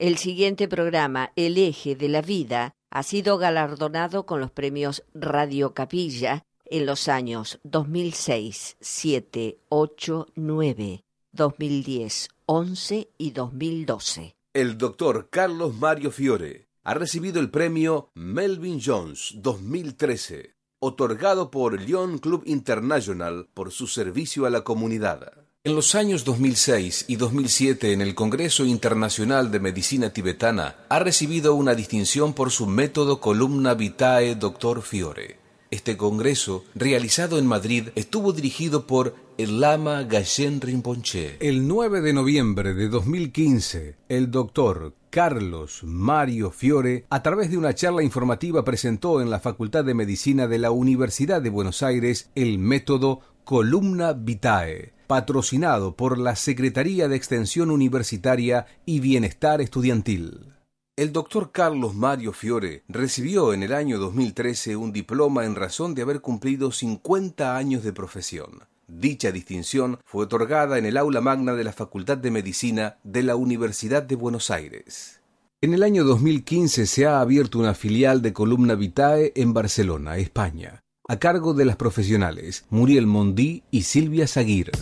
El siguiente programa, El eje de la vida, ha sido galardonado con los premios Radio Capilla en los años 2006, 7, 8, 9, 2010, 11 y 2012. El doctor Carlos Mario Fiore ha recibido el premio Melvin Jones 2013, otorgado por Lyon Club International por su servicio a la comunidad. En los años 2006 y 2007 en el Congreso Internacional de Medicina Tibetana ha recibido una distinción por su método Columna Vitae Dr. Fiore. Este congreso, realizado en Madrid, estuvo dirigido por el Lama Gayen Rinpoche. El 9 de noviembre de 2015, el doctor Carlos Mario Fiore, a través de una charla informativa, presentó en la Facultad de Medicina de la Universidad de Buenos Aires el método Columna Vitae patrocinado por la Secretaría de Extensión Universitaria y Bienestar Estudiantil. El doctor Carlos Mario Fiore recibió en el año 2013 un diploma en razón de haber cumplido 50 años de profesión. Dicha distinción fue otorgada en el aula magna de la Facultad de Medicina de la Universidad de Buenos Aires. En el año 2015 se ha abierto una filial de Columna Vitae en Barcelona, España a cargo de las profesionales Muriel Mondí y Silvia Zaguir.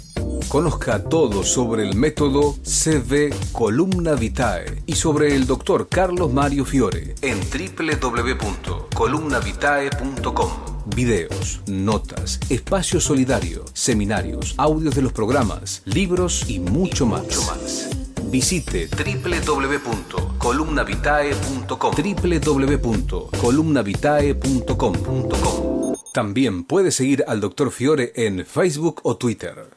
Conozca todo sobre el método CV Columna Vitae y sobre el doctor Carlos Mario Fiore en www.columnavitae.com. Videos, notas, espacio solidario, seminarios, audios de los programas, libros y mucho más. Mucho más. Visite www.columnavitae.com www.columnavitae.com también puede seguir al Dr. Fiore en Facebook o Twitter.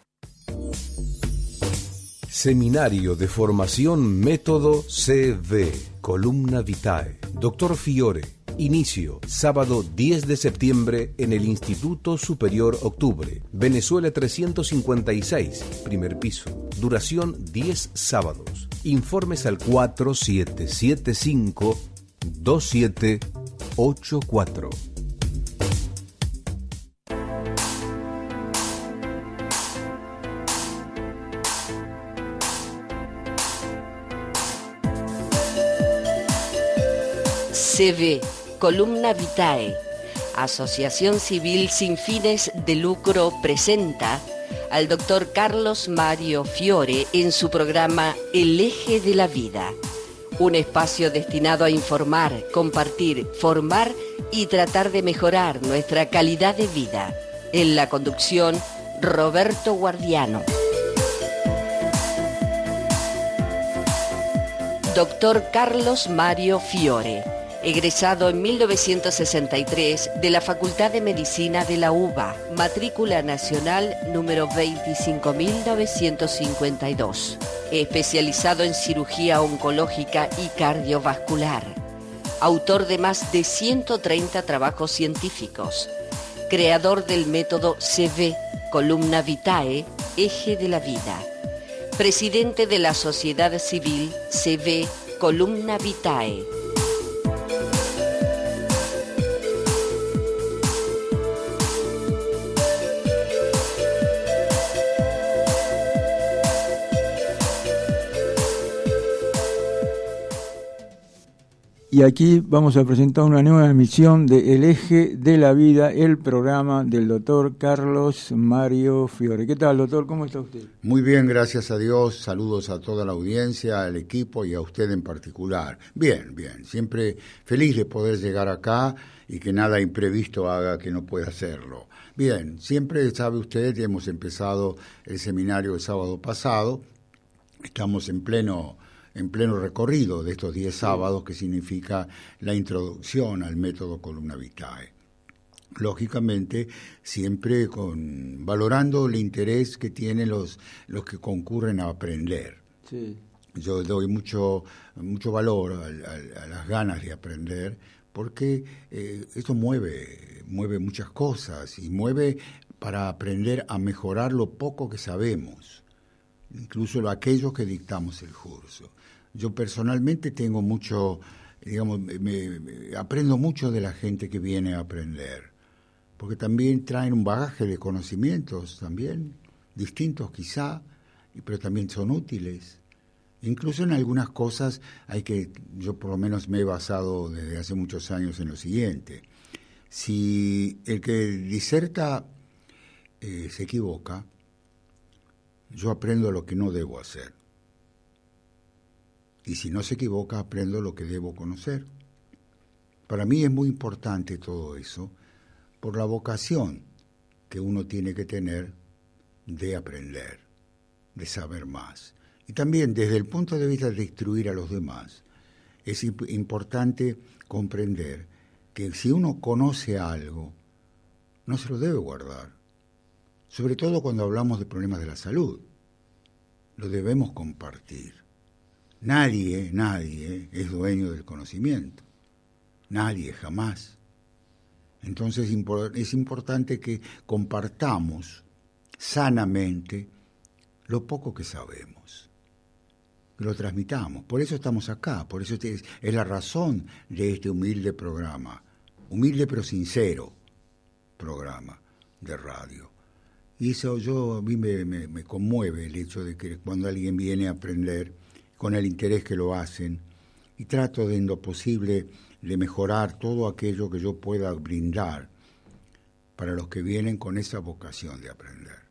Seminario de Formación Método CV, Columna Vitae. Dr. Fiore. Inicio, sábado 10 de septiembre en el Instituto Superior Octubre, Venezuela 356, primer piso. Duración 10 sábados. Informes al 4775 2784. CV, Columna Vitae, Asociación Civil sin fines de lucro presenta al doctor Carlos Mario Fiore en su programa El eje de la vida, un espacio destinado a informar, compartir, formar y tratar de mejorar nuestra calidad de vida. En la conducción, Roberto Guardiano. Doctor Carlos Mario Fiore egresado en 1963 de la Facultad de Medicina de la UBA, matrícula nacional número 25952, especializado en cirugía oncológica y cardiovascular, autor de más de 130 trabajos científicos, creador del método CV, columna vitae, eje de la vida, presidente de la Sociedad Civil CV, columna vitae, y aquí vamos a presentar una nueva emisión de El Eje de la Vida, el programa del doctor Carlos Mario Fiore. ¿Qué tal, doctor? ¿Cómo está usted? Muy bien, gracias a Dios. Saludos a toda la audiencia, al equipo y a usted en particular. Bien, bien. Siempre feliz de poder llegar acá y que nada imprevisto haga que no pueda hacerlo. Bien, siempre sabe usted, hemos empezado el seminario el sábado pasado. Estamos en pleno en pleno recorrido de estos 10 sábados, que significa la introducción al método columna vitae. Lógicamente, siempre con valorando el interés que tienen los, los que concurren a aprender. yo doy mucho, mucho valor a, las ganas de aprender porque eh, esto mueve, mueve muchas cosas y mueve para aprender a mejorar lo poco que sabemos, incluso aquellos que dictamos el curso. Yo personalmente tengo mucho, digamos, me, aprendo mucho de la gente que viene a aprender, porque también traen un bagaje de conocimientos también, distintos quizá, pero también son útiles. Incluso en algunas cosas hay que, yo por lo menos me he basado desde hace muchos años en lo siguiente. Si el que diserta eh, se equivoca, yo aprendo lo que no debo hacer. Y si no se equivoca, aprendo lo que debo conocer. Para mí es muy importante todo eso por la vocación que uno tiene que tener de aprender, de saber más. Y también desde el punto de vista de instruir a los demás, es importante comprender que si uno conoce algo, no se lo debe guardar. Sobre todo cuando hablamos de problemas de la salud. Lo debemos compartir. Nadie, nadie es dueño del conocimiento. Nadie, jamás. Entonces es importante que compartamos sanamente lo poco que sabemos lo transmitamos. Por eso estamos acá, por eso es, la razón de este humilde programa, humilde pero sincero programa de radio. Y eso yo a mí me, conmueve el hecho de que cuando alguien viene a aprender con el interés que lo hacen y trato de en lo posible de mejorar todo aquello que yo pueda brindar para los que vienen con esa vocación de aprender.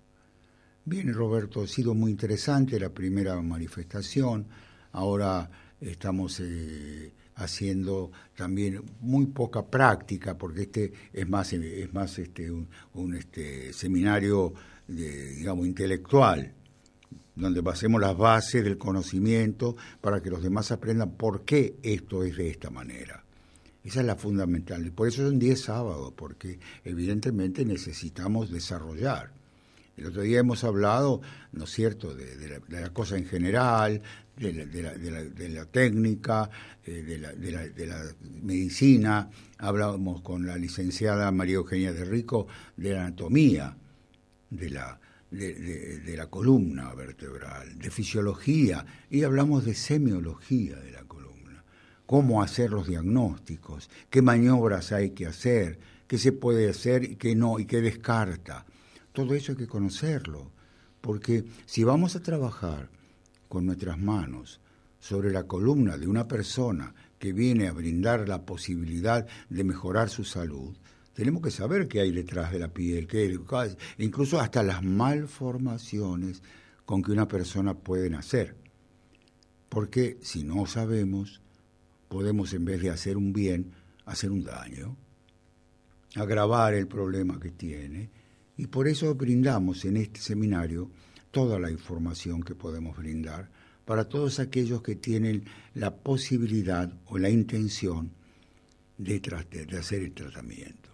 Bien, Roberto, ha sido muy interesante la primera manifestación. Ahora estamos eh, haciendo también muy poca práctica, porque este es más, es más este, un, este, seminario, digamos, intelectual, donde basemos las bases del conocimiento para que los demás aprendan por qué esto es de esta manera. Esa es la fundamental. Y por eso son 10 sábados, porque evidentemente necesitamos desarrollar el otro día hemos hablado, ¿no es cierto?, de, la, cosa en general, de la, técnica, eh, de, la, medicina. Hablábamos con la licenciada María Eugenia de Rico de la anatomía de la, de, la columna vertebral, de fisiología, y hablamos de semiología de la columna. Cómo hacer los diagnósticos, qué maniobras hay que hacer, qué se puede hacer y qué no, y qué descarta todo eso hay que conocerlo, porque si vamos a trabajar con nuestras manos sobre la columna de una persona que viene a brindar la posibilidad de mejorar su salud, tenemos que saber qué hay detrás de la piel, qué, incluso hasta las malformaciones con que una persona puede nacer. Porque si no sabemos, podemos en vez de hacer un bien, hacer un daño, agravar el problema que tiene y por eso brindamos en este seminario toda la información que podemos brindar para todos aquellos que tienen la posibilidad o la intención de, de hacer el tratamiento.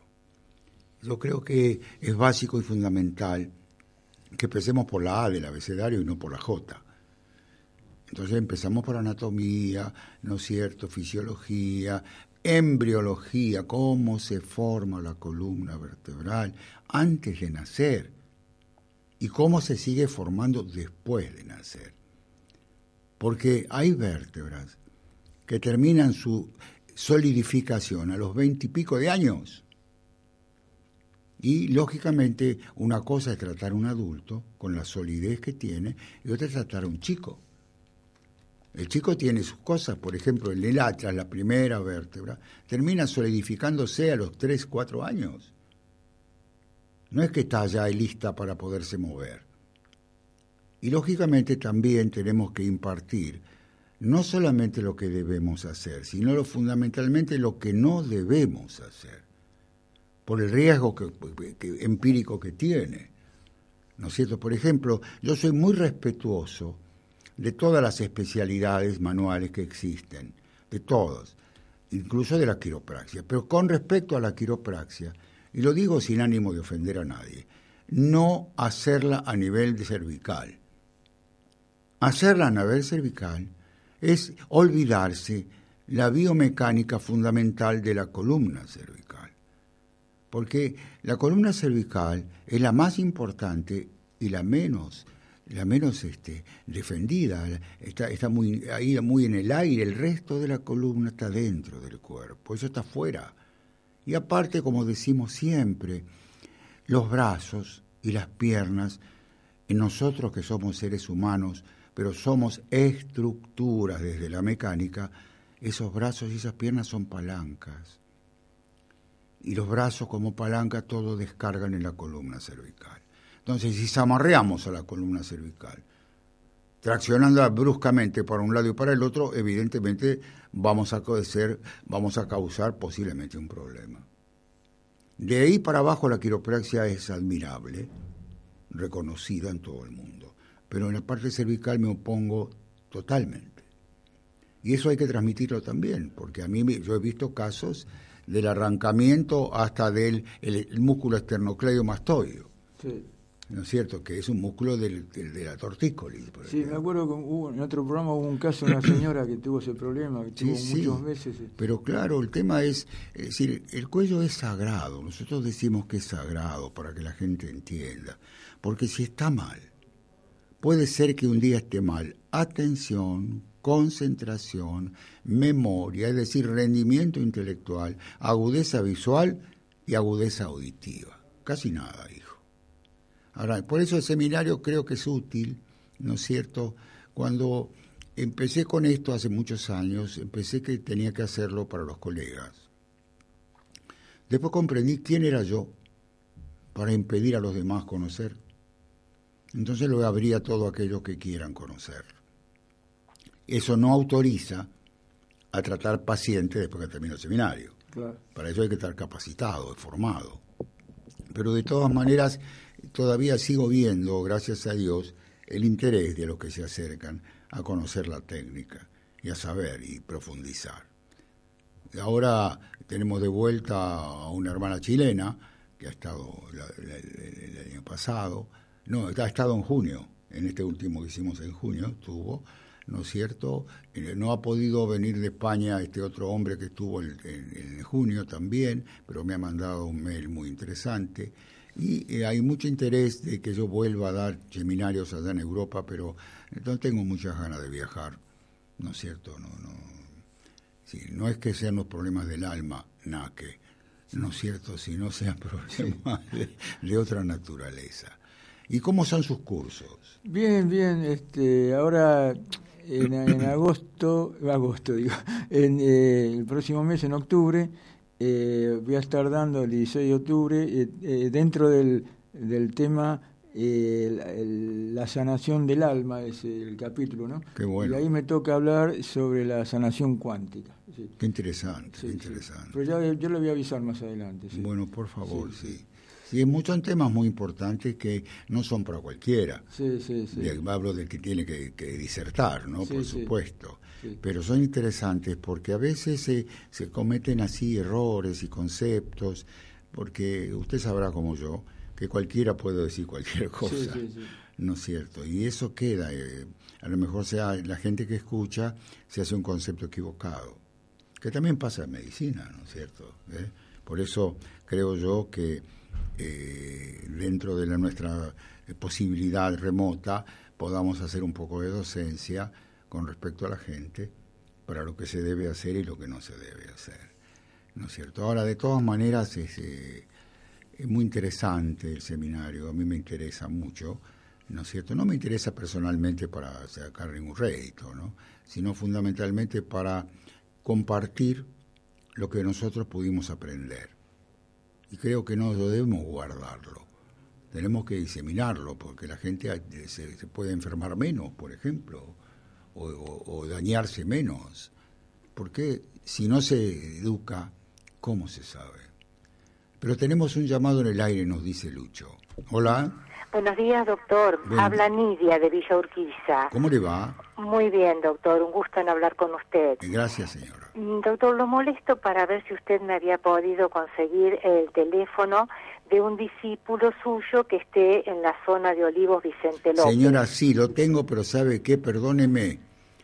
Yo creo que es básico y fundamental que empecemos por la A del abecedario y no por la J. Entonces empezamos por anatomía, ¿no es cierto?, fisiología, embriología, cómo se forma la columna vertebral antes de nacer y cómo se sigue formando después de nacer. Porque hay vértebras que terminan su solidificación a los veintipico de años. Y lógicamente una cosa es tratar a un adulto con la solidez que tiene y otra es tratar a un chico. El chico tiene sus cosas, por ejemplo, el atlas, la primera vértebra, termina solidificándose a los 3, 4 años. No es que está ya lista para poderse mover. Y lógicamente también tenemos que impartir no solamente lo que debemos hacer, sino lo, fundamentalmente lo que no debemos hacer, por el riesgo empírico que tiene. ¿No es cierto? Por ejemplo, yo soy muy respetuoso de todas las especialidades manuales que existen, de todos, incluso de la quiropraxia. Pero con respecto a la quiropraxia, y lo digo sin ánimo de ofender a nadie, no hacerla a nivel de cervical. Hacerla a nivel cervical es olvidarse la biomecánica fundamental de la columna cervical. Porque la columna cervical es la más importante y la menos la menos este, defendida, está, muy, ahí muy en el aire, el resto de la columna está dentro del cuerpo, eso está fuera. Y aparte, como decimos siempre, los brazos y las piernas, en nosotros que somos seres humanos, pero somos estructuras desde la mecánica, esos brazos y esas piernas son palancas. Y los brazos como palanca todo descargan en la columna cervical. Entonces, si zamarreamos a la columna cervical, traccionándola bruscamente para un lado y para el otro, evidentemente vamos a, vamos a causar posiblemente un problema. De ahí para abajo la quiropraxia es admirable, reconocida en todo el mundo, pero en la parte cervical me opongo totalmente. Y eso hay que transmitirlo también, porque a mí yo he visto casos del arrancamiento hasta del el, músculo esternocleidomastoideo. Sí. ¿No es cierto? Que es un músculo del, de la tortícolis. sí, me acuerdo que en otro programa hubo un caso de una señora que tuvo ese problema, que tuvo muchos meses. Este. Pero claro, el tema es, es decir, el cuello es sagrado, nosotros decimos que es sagrado para que la gente entienda, porque si está mal, puede ser que un día esté mal. Atención, concentración, memoria, es decir, rendimiento intelectual, agudeza visual y agudeza auditiva. Casi nada, hijo. Ahora, por eso el seminario creo que es útil, ¿no es cierto? Cuando empecé con esto hace muchos años, empecé que tenía que hacerlo para los colegas. Después comprendí quién era yo para impedir a los demás conocer. Entonces lo abría a todo aquellos que quieran conocer. Eso no autoriza a tratar pacientes después que termine el seminario. Para eso hay que estar capacitado, formado. Pero de todas maneras, todavía sigo viendo, gracias a Dios, el interés de los que se acercan a conocer la técnica y a saber y profundizar. Ahora tenemos de vuelta a una hermana chilena que ha estado el, año pasado, no, ha estado en junio, en este último que hicimos en junio, estuvo, ¿no es cierto? Eh, no ha podido venir de España este otro hombre que estuvo en junio también, pero me ha mandado un mail muy interesante. Y eh, hay mucho interés de que yo vuelva a dar seminarios allá en Europa, pero no tengo muchas ganas de viajar, ¿no es cierto? No, no, sí, no es que sean los problemas del alma, nada que, ¿no es cierto? Si no sean problemas de, otra naturaleza. ¿Y cómo son sus cursos? Bien, bien. Este, ahora en, agosto, agosto digo, en eh, el próximo mes, en octubre, eh, voy a estar dando el 16 de octubre eh, eh, dentro del, del tema la sanación del alma, es el capítulo, ¿no? Qué bueno. Y ahí me toca hablar sobre la sanación cuántica. Qué interesante, qué interesante. Pero ya, yo le voy a avisar más adelante. Bueno, por favor, sí. Sí, muchos temas muy importantes que no son para cualquiera. Sí, sí, sí. hablo del que tiene que, disertar, ¿no? Por supuesto. Pero son interesantes porque a veces se, se cometen así errores y conceptos, porque usted sabrá como yo que cualquiera puede decir cualquier cosa. ¿No es cierto? Y eso queda. Eh, a lo mejor sea la gente que escucha se hace un concepto equivocado. Que también pasa en medicina, ¿no es cierto? ¿Eh? Por eso creo yo que eh, dentro de la, nuestra posibilidad remota podamos hacer un poco de docencia con respecto a la gente para lo que se debe hacer y lo que no se debe hacer. ¿No es cierto? Ahora, de todas maneras, es, eh, es muy interesante el seminario, a mí me interesa mucho, ¿no es cierto? No me interesa personalmente para sacar ningún rédito, ¿no? sino fundamentalmente para compartir lo que nosotros pudimos aprender y creo que no debemos guardarlo. Tenemos que diseminarlo porque la gente se, puede enfermar menos, por ejemplo, o, dañarse menos. Porque si no se educa, ¿cómo se sabe? Pero tenemos un llamado en el aire, nos dice Lucho. Hola. Buenos días, doctor. Habla Nidia de Villa Urquiza. ¿Cómo le va? Muy bien, doctor. Un gusto en hablar con usted. Gracias, señora. Mm, doctor, lo molesto para ver si usted me había podido conseguir el teléfono de un discípulo suyo que esté en la zona de Olivos Vicente López. Señora, sí, lo tengo, pero ¿sabe qué? Perdóneme,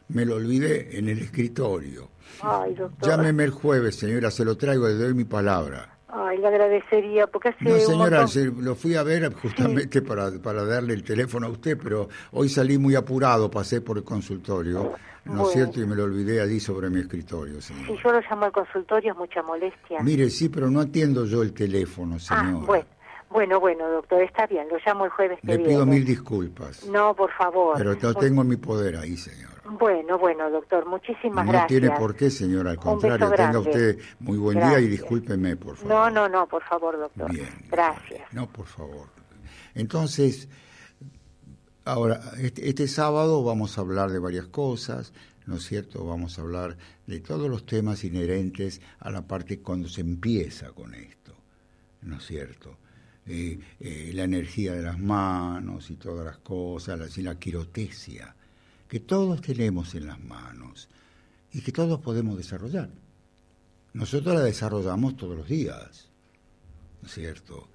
me lo olvidé en el escritorio. Ay, doctor. Llámeme el jueves, señora, se lo traigo, le doy mi palabra. Ay, le agradecería, porque hace No, un señora, montón- lo fui a ver justamente para, para darle el teléfono a usted, pero hoy salí muy apurado, pasé por el consultorio, ¿no Bueno. es cierto? Y me lo olvidé allí sobre mi escritorio, Si señor. yo lo llamo al consultorio es mucha molestia. Mire, sí, pero no atiendo yo el teléfono, ah, señor. bueno, bueno, bueno, doctor, está bien, lo llamo el jueves que Le viene. pido mil disculpas, No, por favor. pero lo tengo en mi poder ahí, señor. Bueno, bueno, doctor, muchísimas No gracias. tiene por qué, señora, al contrario, tenga usted muy buen día y discúlpeme, por favor. No, no, no, por favor, doctor. Bien. Gracias. No, por favor. Entonces, ahora, este, este sábado vamos a hablar de varias cosas, ¿no es cierto? Vamos a hablar de todos los temas inherentes a la parte cuando se empieza con esto, ¿no es cierto? Eh, eh, la energía de las manos y todas las cosas, la, y la quirotesia, que todos tenemos en las manos y que todos podemos desarrollar. Nosotros la desarrollamos todos los días. ¿no es cierto?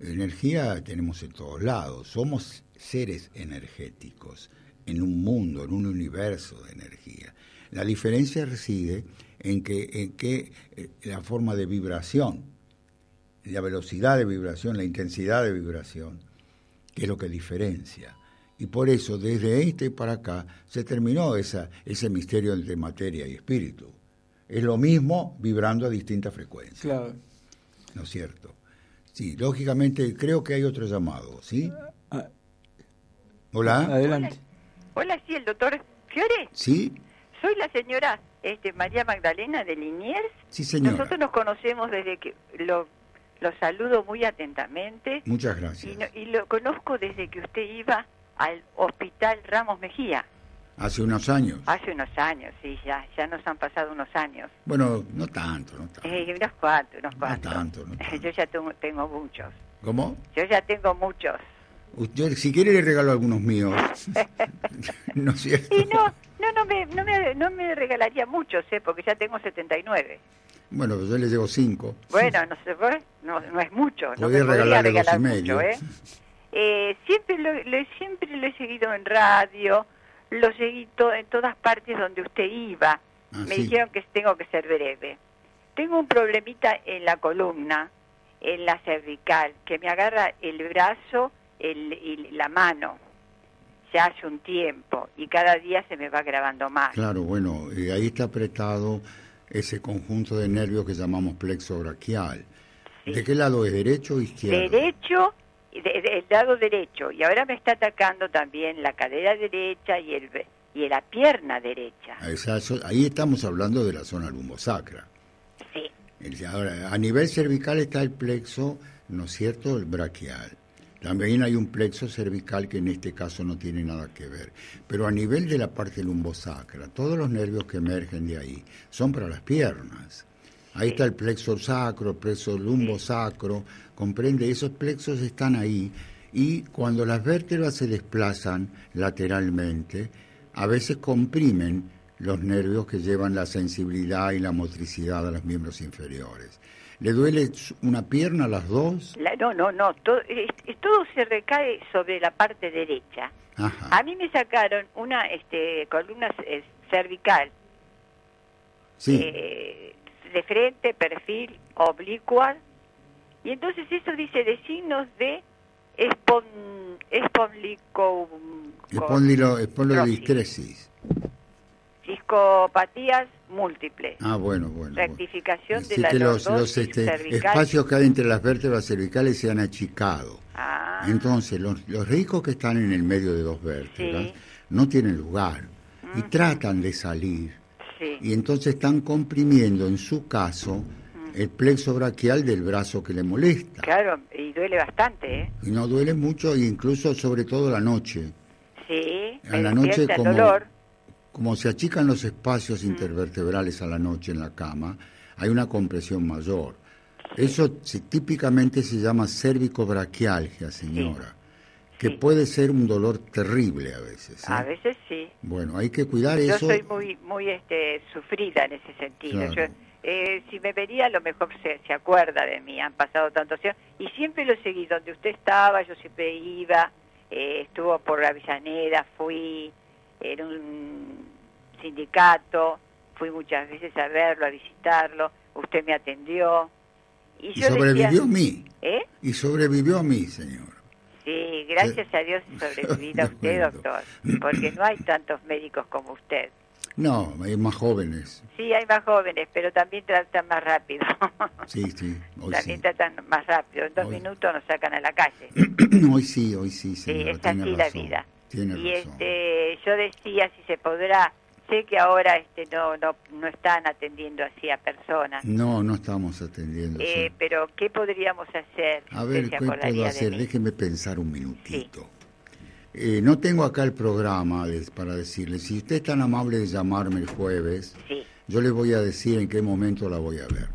Energía tenemos en todos lados, somos seres energéticos en un mundo, en un universo de energía. La diferencia reside en que, en que eh, la forma de vibración, la velocidad de vibración, la intensidad de vibración, que es lo que diferencia. Y por eso, desde este para acá, se terminó esa, ese misterio entre materia y espíritu. Es lo mismo vibrando a distintas frecuencias. Claro. ¿no es cierto? Sí, lógicamente creo que hay otro llamado, ¿sí? Ah, Hola, adelante. Hola, sí, el doctor Fiore. ¿sí? Soy la señora este, María Magdalena de Liniers. Sí, señora. Nosotros nos conocemos desde que lo, lo saludo muy atentamente Muchas y, gracias. no- y lo conozco desde que usted iba al Hospital Ramos Mejía. Hace unos años. Hace unos años, sí, ya, ya nos han pasado unos años. Bueno, no tanto, no tanto. Eh, unos cuantos, unos cuantos. tanto, no tanto. Yo ya tengo, tengo muchos. ¿Cómo? Yo ya tengo muchos. Usted, si quiere le regalo algunos míos. ¿No es cierto? Y no, no, no me, no me, no me regalaría muchos, ¿eh? porque ya tengo 79. Bueno, yo le llevo cinco. Bueno, no no es mucho. No podría regalarle dos y regalar medio. mucho, ¿eh? Eh, siempre, lo, lo- siempre lo he seguido en radio, lo seguí to- en todas partes donde usted iba. Ah, me sí. dijeron que tengo que ser breve. Tengo un problemita en la columna, en la cervical, que me agarra el brazo el, y la mano. Ya hace un tiempo y cada día se me va grabando más. Claro, bueno, eh, ahí está apretado ese conjunto de nervios que llamamos plexo braquial. Sí. ¿De qué lado es? ¿Derecho o izquierdo? derecho, de- de- el lado derecho, y ahora me está atacando también la cadera derecha y el y la pierna derecha. Ahí estamos hablando de la zona lumbosacra. Sí, Ahora, a nivel cervical está el plexo, ¿no es cierto?, el braquial. También hay un plexo cervical que en este caso no tiene nada que ver. Pero a nivel de la parte lumbosacra, todos los nervios que emergen de ahí son para las piernas. Ahí está el plexo sacro, el plexo lumbosacro, comprende, esos plexos están ahí y cuando las vértebras se desplazan lateralmente, a veces comprimen los nervios que llevan la sensibilidad y la motricidad a los miembros inferiores. ¿Le duele una pierna a las dos? La- no, no, no, todo, es- todo se recae sobre la parte derecha. Ajá. A mí me sacaron una este, columna eh, cervical Sí, eh, de frente, perfil, oblicua, y entonces eso dice de signos de espon, esponlico, espondilo- espondilodistresis. Discopatías múltiples. Ah, bueno, bueno. bueno. Rectificación de la que los, los, este, espacios que hay entre las vértebras cervicales se han achicado. Ah, Entonces, los, los ricos que están en el medio de dos vértebras Sí. no tienen lugar y tratan de salir. sí. Y entonces están comprimiendo, en su caso, el plexo braquial del brazo que le molesta. Claro, y duele bastante, ¿eh? Y no duele mucho, e incluso sobre todo la noche. Sí, A la noche el como, dolor. Como se achican los espacios Mm. intervertebrales a la noche en la cama, hay una compresión mayor. Eso se- típicamente se llama cervicobraquialgia, señora, que Sí. puede ser un dolor terrible a veces. ¿eh? A veces sí. Bueno, hay que cuidar Yo eso. soy muy muy este sufrida en ese sentido. Claro. Yo, eh, si me vería, a lo mejor se, se acuerda de mí. Han pasado tantos años. Y siempre lo seguí. Donde usted estaba, yo siempre iba. eh, estuvo por Avellaneda, fui. Era un, sindicato, fui muchas veces a verlo, a visitarlo, usted me atendió. Y, sobrevivió a mí. ¿Eh? Y sobrevivió a mí, señor. Sí, gracias a Dios sobrevivido a usted, doctor, porque no hay tantos médicos como usted. No, hay más jóvenes. Sí, hay más jóvenes, pero también tratan más rápido. Sí, sí. también tratan más rápido. En dos minutos nos sacan a la calle. hoy sí, hoy sí. sí, es así la vida. Tiene y este, yo decía si se podrá. Sé que ahora este no no no están atendiendo así a personas. No, no estamos atendiendo. Eh, Pero qué podríamos hacer. A ver, ¿qué puedo hacer? Déjeme pensar un minutito. Eh, no tengo acá el programa para decirle. Si usted es tan amable de llamarme el jueves, yo le voy a decir en qué momento la voy a ver.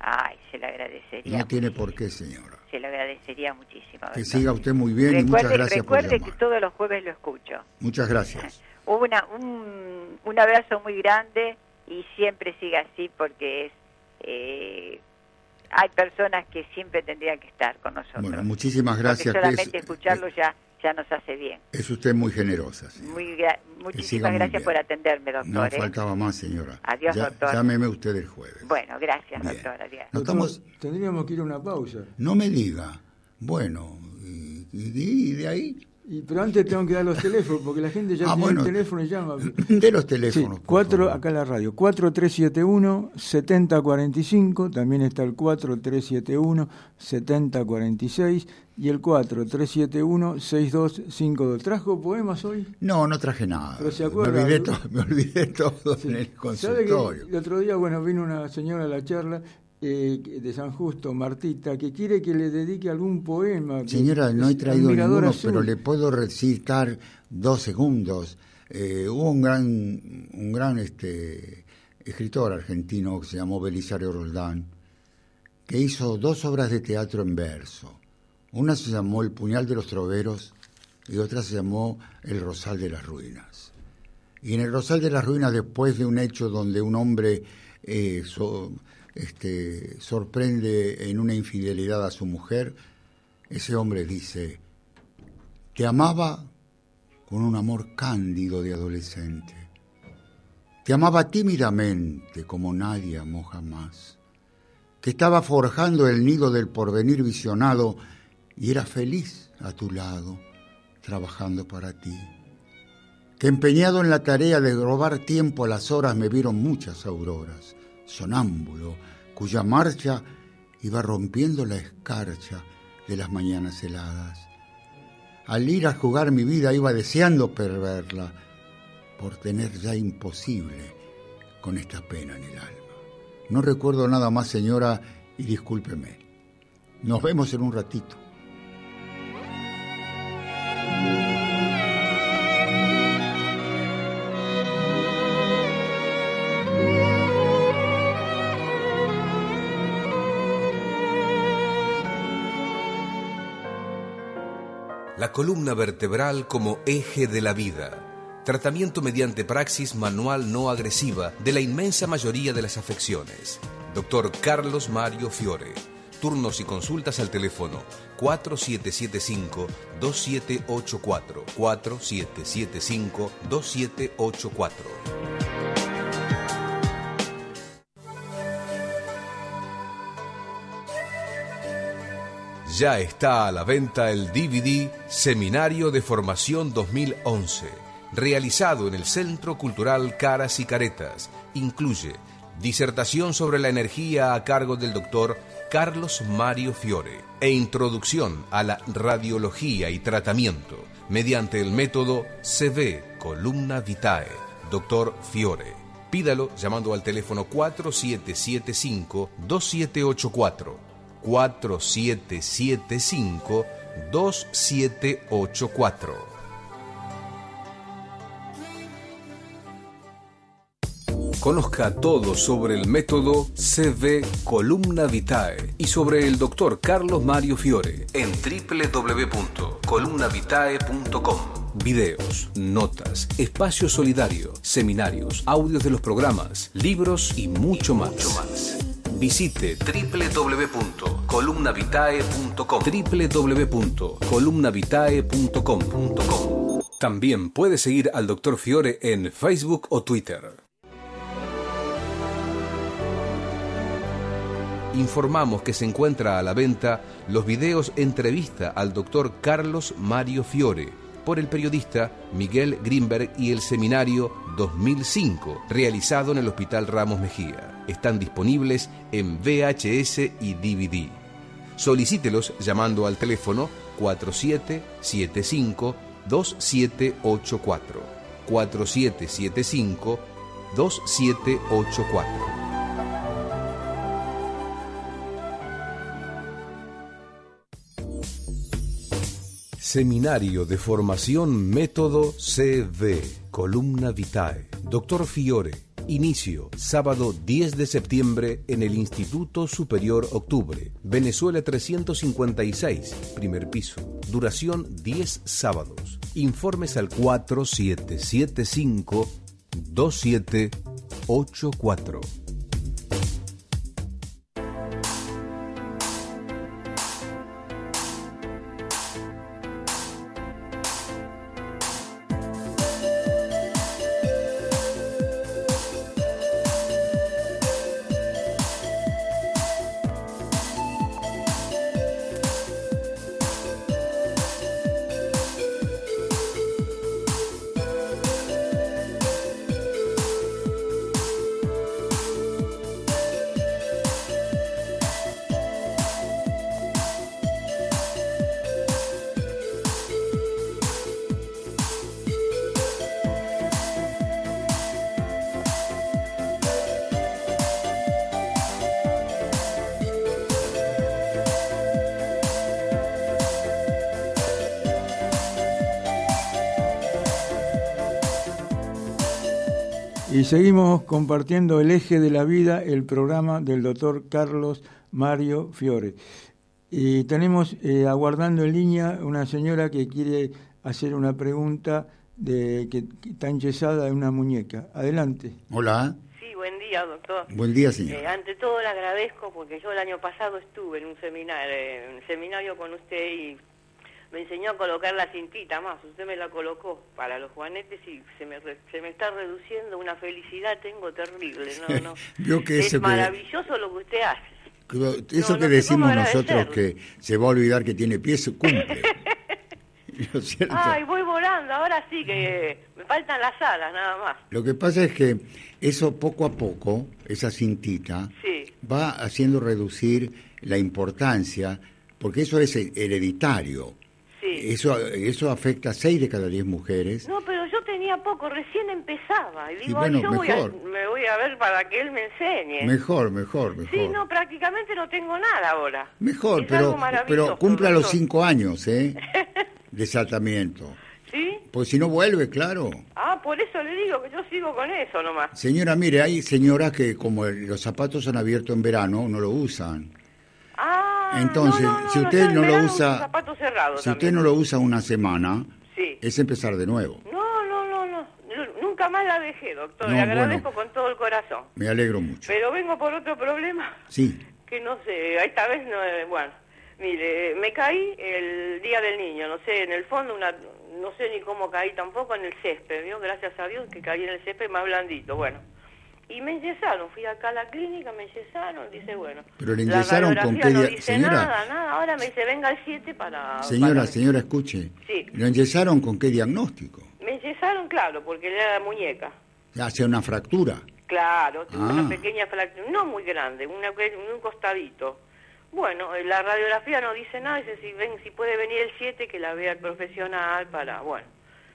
Ay, se le agradecería. No tiene por qué, señora. Se le agradecería muchísimo. Que siga usted muy bien y muchas gracias por llamar. que todos los jueves lo escucho. Muchas gracias. Una, un, un abrazo muy grande y siempre siga así porque es... Eh, hay personas que siempre tendrían que estar con nosotros. Bueno, muchísimas gracias. Porque solamente escucharlo ya ya nos hace bien. Es usted muy generosa. Muy muchísimas gracias por atenderme, doctor. No ¿eh? faltaba más, señora. Adiós, doctor. Llámeme usted el jueves. Bueno, gracias, doctor. Adiós. estamos... Tendríamos que ir a una pausa. No me diga. Bueno, y de ahí? Y, pero antes tengo que dar los teléfonos, porque la gente ya ah, tiene bueno, el teléfono y llama. De los teléfonos. Sí, cuatro, acá en la radio, 4371-7045, también está el 4371-7046 y el 4371-6252. ¿Trajo poemas hoy? No, no traje nada. Pero se acuerda, me olvidé, todo, me olvidé todo en el consultorio. el otro día, bueno, vino una señora a la charla eh, de San Justo, Martita, que quiere que le dedique algún poema. Señora, no he traído ninguno, pero le puedo recitar dos segundos. Eh, hubo un gran, un gran este, escritor argentino que se llamó Belisario Roldán, que hizo dos obras de teatro en verso. Una se llamó El puñal de los troveros y otra se llamó El rosal de las ruinas. Y en el rosal de las ruinas, después de un hecho donde un hombre eh, este, sorprende en una infidelidad a su mujer, ese hombre dice, te amaba con un amor cándido de adolescente, te amaba tímidamente como nadie amó jamás, que estaba forjando el nido del porvenir visionado y era feliz a tu lado, trabajando para ti. Que empeñado en la tarea de robar tiempo a las horas me vieron muchas auroras sonámbulo, cuya marcha iba rompiendo la escarcha de las mañanas heladas. Al ir a jugar mi vida iba deseando perderla, por tener ya imposible con esta pena en el alma. No recuerdo nada más, señora, y discúlpeme. Nos vemos en un ratito. La columna vertebral como eje de la vida. Tratamiento mediante praxis manual no agresiva de la inmensa mayoría de las afecciones. Doctor Carlos Mario Fiore. Turnos y consultas al teléfono 4775-2784. 4775-2784. Ya está a la venta el DVD Seminario de Formación 2011, realizado en el Centro Cultural Caras y Caretas. Incluye disertación sobre la energía a cargo del doctor Carlos Mario Fiore e introducción a la radiología y tratamiento mediante el método CV Columna Vitae, doctor Fiore. Pídalo llamando al teléfono 4775 2784 4775-2784. Conozca todo sobre el método CV Columna Vitae y sobre el doctor Carlos Mario Fiore en www.columnavitae.com. Videos, notas, espacio solidario, seminarios, audios de los programas, libros y. Mucho más. Visite www.columnavitae.com www.columnavitae.com También puede seguir al Dr. Fiore en Facebook o Twitter. Informamos que se encuentra a la venta los videos entrevista al Dr. Carlos Mario Fiore por el periodista Miguel Grimberg y el seminario 2005, realizado en el Hospital Ramos Mejía. Están disponibles en VHS y DVD. Solicítelos llamando al teléfono 4775 2784. 4775 2784. Seminario de Formación Método CV, Columna Vitae. Doctor Fiore. Inicio, sábado 10 de septiembre en el Instituto Superior Octubre, Venezuela 356, primer piso. Duración 10 sábados. Informes al 4775 2784. Seguimos compartiendo el eje de la vida, el programa del doctor Carlos Mario Fiore. Y tenemos eh, aguardando en línea una señora que quiere hacer una pregunta de que, está enyesada en una muñeca. Adelante. Hola. Sí, buen día, doctor. Buen día, señor. Eh, ante todo le agradezco porque yo el año pasado estuve en un seminario, en un seminario con usted y me enseñó a colocar la cintita más, usted me la colocó para los juanetes y se me, se me está reduciendo una felicidad, tengo terrible, no, no. que es maravilloso lo que usted hace. Eso que decimos nosotros que se va a olvidar que tiene pies, cumple. Ay, voy volando, ahora sí que me faltan las alas nada más. Lo que pasa es que eso poco a poco, esa cintita, va haciendo reducir la importancia, porque eso es hereditario. Eso, eso afecta a 6 de cada 10 mujeres. No, pero yo tenía poco, recién empezaba. Y digo, yo Voy a, me voy a ver para que él me enseñe. Mejor, mejor, mejor. Sí, no, prácticamente no tengo nada ahora. Mejor, pero, pero cumpla los 5 años, ¿eh? de tratamiento. ¿Sí? Pues si no vuelve, claro. Ah, por eso le digo que yo sigo con eso nomás. Señora, mire, hay señoras que como los zapatos han abierto en verano, no lo usan. Entonces, si usted no, lo usa, si usted no lo usa una semana, es empezar de nuevo. No, no, no, no, nunca más la dejé, doctor. Le agradezco con todo el corazón. Me alegro mucho. Pero vengo por otro problema. Sí. Que no sé, esta vez no, eh, bueno, mire, me caí el día del niño, no sé, en el fondo una, no sé ni cómo caí tampoco en el césped, ¿vio? Gracias a Dios que caí en el césped más blandito, bueno y me enyesaron. Fui acá a la clínica, me enyesaron, dice, bueno. Pero le enyesaron con qué no dice señora. Nada, nada, ahora me dice, venga el 7 para. Señora, señora, escuche. Sí. ¿Lo enyesaron con qué diagnóstico? Me enyesaron, claro, porque era la muñeca. ¿Hace una fractura? Claro, una ah. pequeña fractura, no muy grande, una, un costadito. Bueno, eh, la radiografía no dice nada, dice si, ven, si puede venir el 7 que la vea el profesional para, bueno.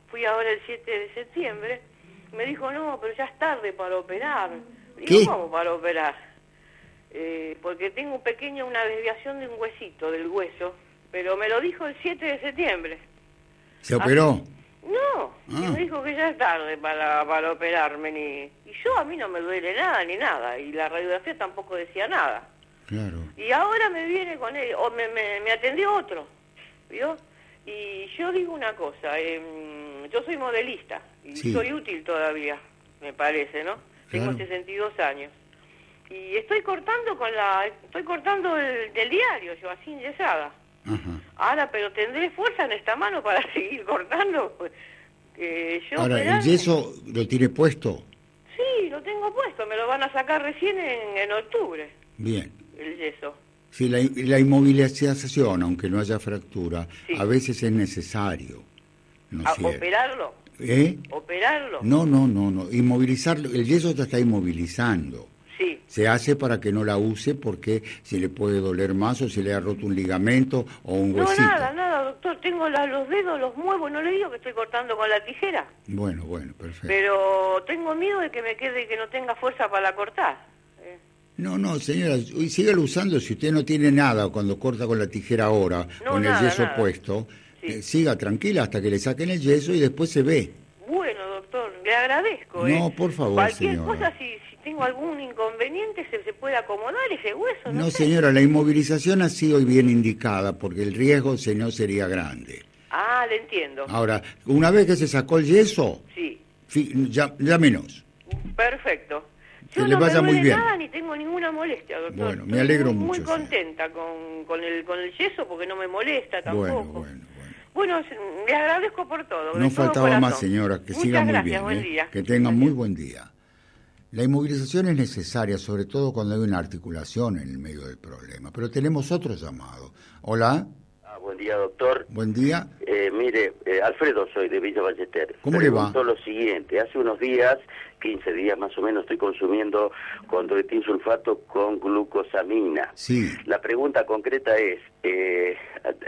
Fui ahora el 7 de septiembre me dijo, no, pero ya es tarde para operar. Digo, ¿cómo para operar? Eh, porque tengo un pequeño, una desviación de un huesito, del hueso, pero me lo dijo el 7 de septiembre. ¿Se operó? no, ah. me dijo que ya es tarde para, para operarme. Ni, y yo a mí no me duele nada ni nada, y la radiografía tampoco decía nada. Claro. Y ahora me viene con él, o me, me, me atendió otro, ¿vio? Y yo digo una cosa, eh, yo soy modelista y soy útil todavía, me parece, ¿no? Tengo 62 años. Y estoy cortando con la estoy cortando el, del diario, yo así enyesada. Ahora, pero tendré fuerza en esta mano para seguir cortando. Que yo Ahora, ¿el yeso lo tiene puesto? Sí, lo tengo puesto, me lo van a sacar recién en, en octubre, Bien. el yeso. Si la, la inmovilización, aunque no haya fractura, Sí. a veces es necesario. ¿no es ¿A operarlo? ¿Eh? ¿Operarlo? No, no, no, no. Inmovilizarlo, el yeso te está inmovilizando. Sí. Se hace para que no la use porque si le puede doler más o si le ha roto un ligamento o un No, huesito. nada, nada, doctor. Tengo la- los dedos, los muevo, no le digo que estoy cortando con la tijera. Bueno, bueno, perfecto. Pero tengo miedo de que me quede, que no tenga fuerza para cortar. Eh, No, no, señora, sígalo usando si usted no tiene nada cuando corta con la tijera ahora, No, con nada, el yeso nada. puesto. Sí. eh, siga tranquila hasta que le saquen el yeso y después se ve. Bueno, doctor, le agradezco. No, ¿eh? por favor, Cualquier señora. cosa, si, si tengo algún inconveniente, se, se puede acomodar ese hueso. No, No, sé. señora, la inmovilización ha sido bien indicada porque el riesgo si no sería grande. Ah, le entiendo. Ahora, una vez que se sacó el yeso, Sí, ya- llámenos. perfecto. Que Yo le no vaya me muy bien. nada ni tengo ninguna molestia, doctor. Bueno, me Estoy alegro muy, mucho, Muy contenta con, con, el, con el yeso porque no me molesta tampoco. Bueno, bueno, bueno. Le agradezco por todo. No faltaba más, señora. Que Muchas siga muy gracias, bien. buen ¿eh? día. Que tenga muy buen día. La inmovilización es necesaria, sobre todo cuando hay una articulación en el medio del problema. Pero tenemos otro llamado. Hola, buen día, doctor. buen día. Eh, mire, eh, Alfredo soy de Villa Ballester. ¿Cómo le va? Lo siguiente. Hace unos días, 15 días más o menos, estoy consumiendo condroitin sulfato con glucosamina. Sí, La pregunta concreta es, eh,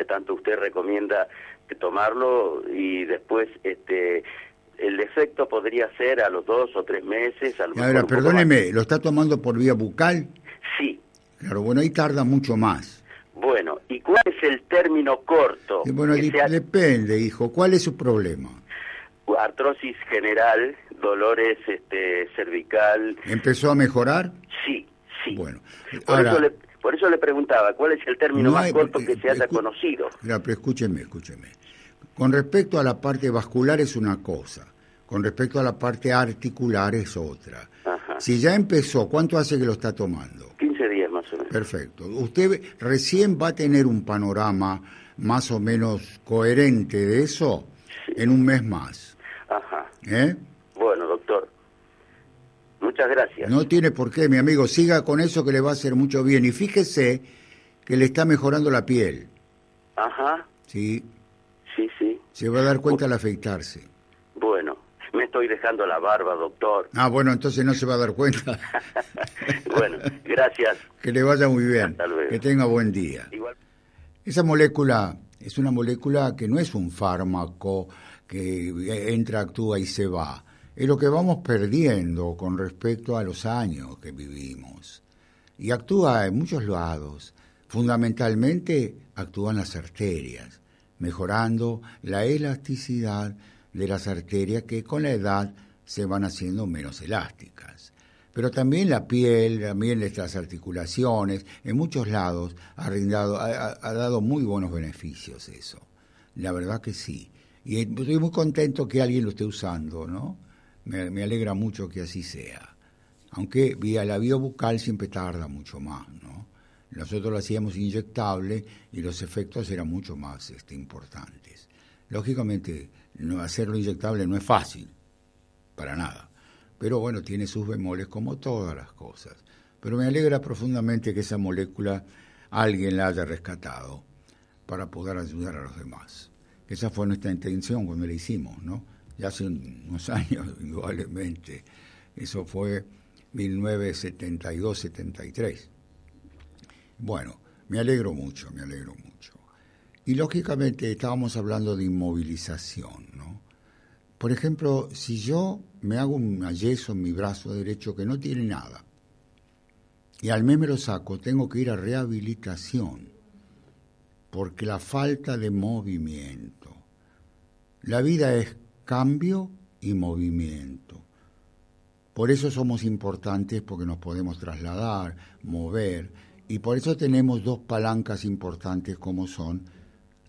tanto usted recomienda tomarlo y después este el efecto podría ser a los dos o tres meses. A lo ahora perdóneme, ¿lo está tomando por vía bucal? Sí. Claro, bueno, ahí tarda mucho más. Bueno, ¿y cuál es el término corto? Y bueno, sea- depende, hijo. ¿Cuál es su problema? artrosis general, dolores este, cervical, ¿Empezó a mejorar? sí, sí. Bueno, por, ahora, eso le, por eso le preguntaba, ¿cuál es el término No más corto que eh, se haya escu- conocido? Mira, pero escúcheme, escúcheme. Con respecto a la parte vascular es una cosa, con respecto a la parte articular es otra. Ajá. Si ya empezó, ¿cuánto hace que lo está tomando? Perfecto. Usted recién va a tener un panorama más o menos coherente de eso en un mes más. Ajá. ¿eh? Bueno, doctor. Muchas gracias. No tiene por qué, mi amigo. Siga con eso que le va a hacer mucho bien. Y fíjese que le está mejorando la piel. Ajá. ¿sí? Sí, sí. Se va a dar cuenta al afeitarse. Bueno, estoy dejando la barba, doctor. Ah, bueno, entonces no se va a dar cuenta. bueno, gracias. que le vaya muy bien. Hasta luego. Que tenga buen día. Igual. Esa molécula es una molécula que no es un fármaco que entra, actúa y se va. Es lo que vamos perdiendo con respecto a los años que vivimos. Y actúa en muchos lados. Fundamentalmente actúan las arterias, mejorando la elasticidad de las arterias que con la edad se van haciendo menos elásticas. Pero también la piel, también las articulaciones, en muchos lados ha, rindado, ha, dado muy buenos beneficios eso. La verdad que sí. Y estoy muy contento que alguien lo esté usando, ¿no? Me, me alegra mucho que así sea. Aunque vía la vía bucal siempre tarda mucho más, ¿no? Nosotros lo hacíamos inyectable y los efectos eran mucho más este, importantes. Lógicamente, no, hacerlo inyectable no es fácil, para nada. Pero bueno, tiene sus bemoles como todas las cosas. Pero me alegra profundamente que esa molécula alguien la haya rescatado para poder ayudar a los demás. Esa fue nuestra intención cuando la hicimos, ¿no? Ya hace unos años, indudablemente. Eso fue 1972-73. Bueno, me alegro mucho, me alegro mucho. Y lógicamente estábamos hablando de inmovilización, ¿no? Por ejemplo, si yo me hago un yeso en mi brazo derecho que no tiene nada, y al mes me lo saco, tengo que ir a rehabilitación, porque la falta de movimiento. La vida es cambio y movimiento. Por eso somos importantes, porque nos podemos trasladar, mover, y por eso tenemos dos palancas importantes como son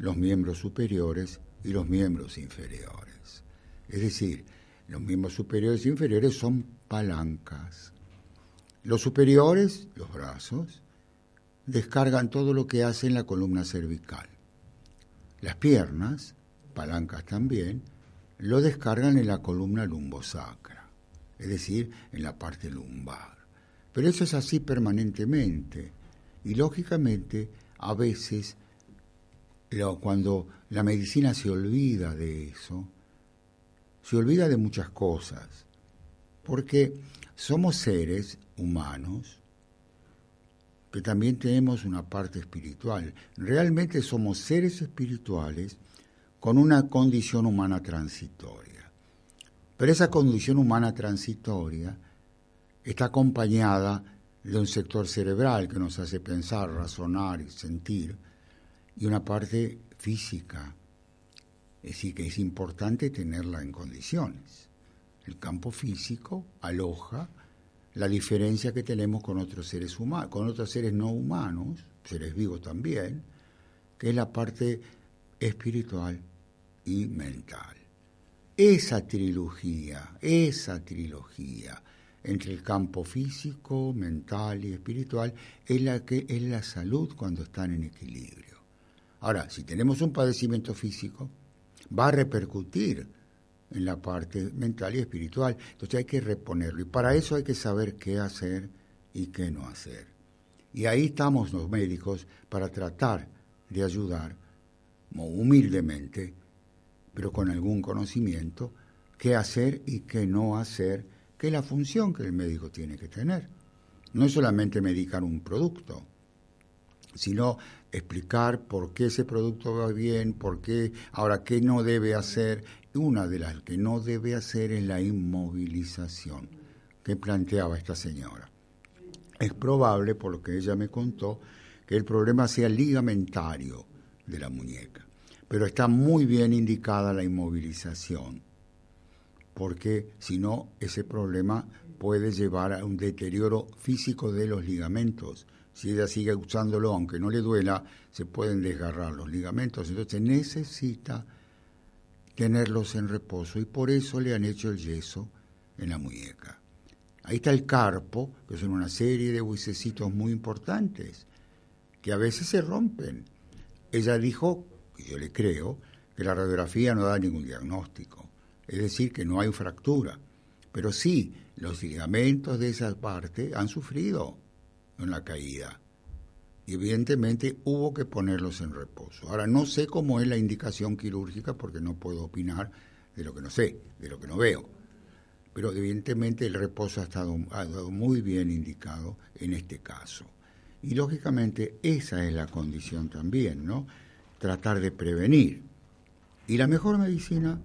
los miembros superiores y los miembros inferiores. Es decir, los miembros superiores e inferiores son palancas. Los superiores, los brazos, descargan todo lo que hace en la columna cervical. Las piernas, palancas también, lo descargan en la columna lumbosacra, es decir, en la parte lumbar. Pero eso es así permanentemente. Y lógicamente, a veces, cuando la medicina se olvida de eso, se olvida de muchas cosas. Porque somos seres humanos que también tenemos una parte espiritual. Realmente somos seres espirituales con una condición humana transitoria. Pero esa condición humana transitoria está acompañada de un sector cerebral que nos hace pensar, razonar y sentir, y una parte física. Es decir, que es importante tenerla en condiciones. El campo físico aloja la diferencia que tenemos con otros seres humanos, con otros seres no humanos, seres vivos también, que es la parte espiritual y mental. Esa trilogía, esa trilogía entre el campo físico, mental y espiritual es la que es la salud cuando están en equilibrio. Ahora, si tenemos un padecimiento físico, va a repercutir en la parte mental y espiritual. Entonces hay que reponerlo. Y para eso hay que saber qué hacer y qué no hacer. Y ahí estamos los médicos para tratar de ayudar, humildemente, pero con algún conocimiento, qué hacer y qué no hacer, que es la función que el médico tiene que tener. No es solamente medicar un producto, sino explicar por qué ese producto va bien, por qué, ahora qué no debe hacer. Una de las que no debe hacer es la inmovilización que planteaba esta señora. Es probable, por lo que ella me contó, que el problema sea ligamentario de la muñeca, pero está muy bien indicada la inmovilización, porque si no, ese problema puede llevar a un deterioro físico de los ligamentos si ella sigue usándolo, aunque no le duela, se pueden desgarrar los ligamentos. Entonces necesita tenerlos en reposo y por eso le han hecho el yeso en la muñeca. Ahí está el carpo, que son una serie de huesecitos muy importantes, que a veces se rompen. Ella dijo, y yo le creo, que la radiografía no da ningún diagnóstico, es decir, que no hay fractura, pero sí, los ligamentos de esa parte han sufrido en la caída. Y evidentemente hubo que ponerlos en reposo. Ahora no sé cómo es la indicación quirúrgica porque no puedo opinar de lo que no sé, de lo que no veo. Pero evidentemente el reposo ha estado, ha estado muy bien indicado en este caso. Y lógicamente esa es la condición también, ¿no? Tratar de prevenir. Y la mejor medicina,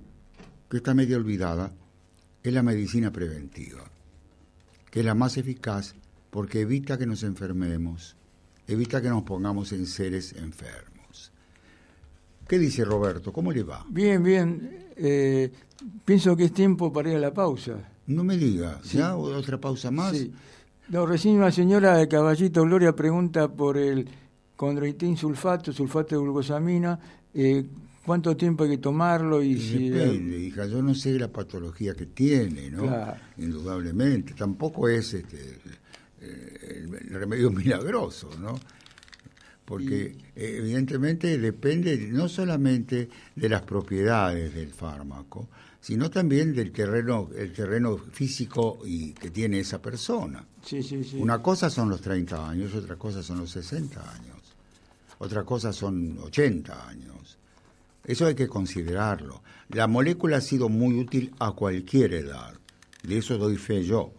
que está medio olvidada, es la medicina preventiva, que es la más eficaz porque evita que nos enfermemos, evita que nos pongamos en seres enfermos. ¿Qué dice Roberto? ¿Cómo le va? Bien, bien. Eh, pienso que es tiempo para ir a la pausa. No me diga, ¿ya? ¿Otra pausa más? Sí. No, recién una señora de Caballito Gloria pregunta por el condroitín sulfato, sulfato de glucosamina, eh, cuánto tiempo hay que tomarlo y, si... Depende, hija, yo no sé la patología que tiene, ¿no? Indudablemente, tampoco es este, el, remedio milagroso, ¿no? Porque evidentemente depende no solamente de las propiedades del fármaco, sino también del terreno, el terreno físico y que tiene esa persona. Sí, sí, sí. Una cosa son los 30 años, otra cosa son los 60 años, otra cosa son 80 años. Eso hay que considerarlo. La molécula ha sido muy útil a cualquier edad, de eso doy fe yo.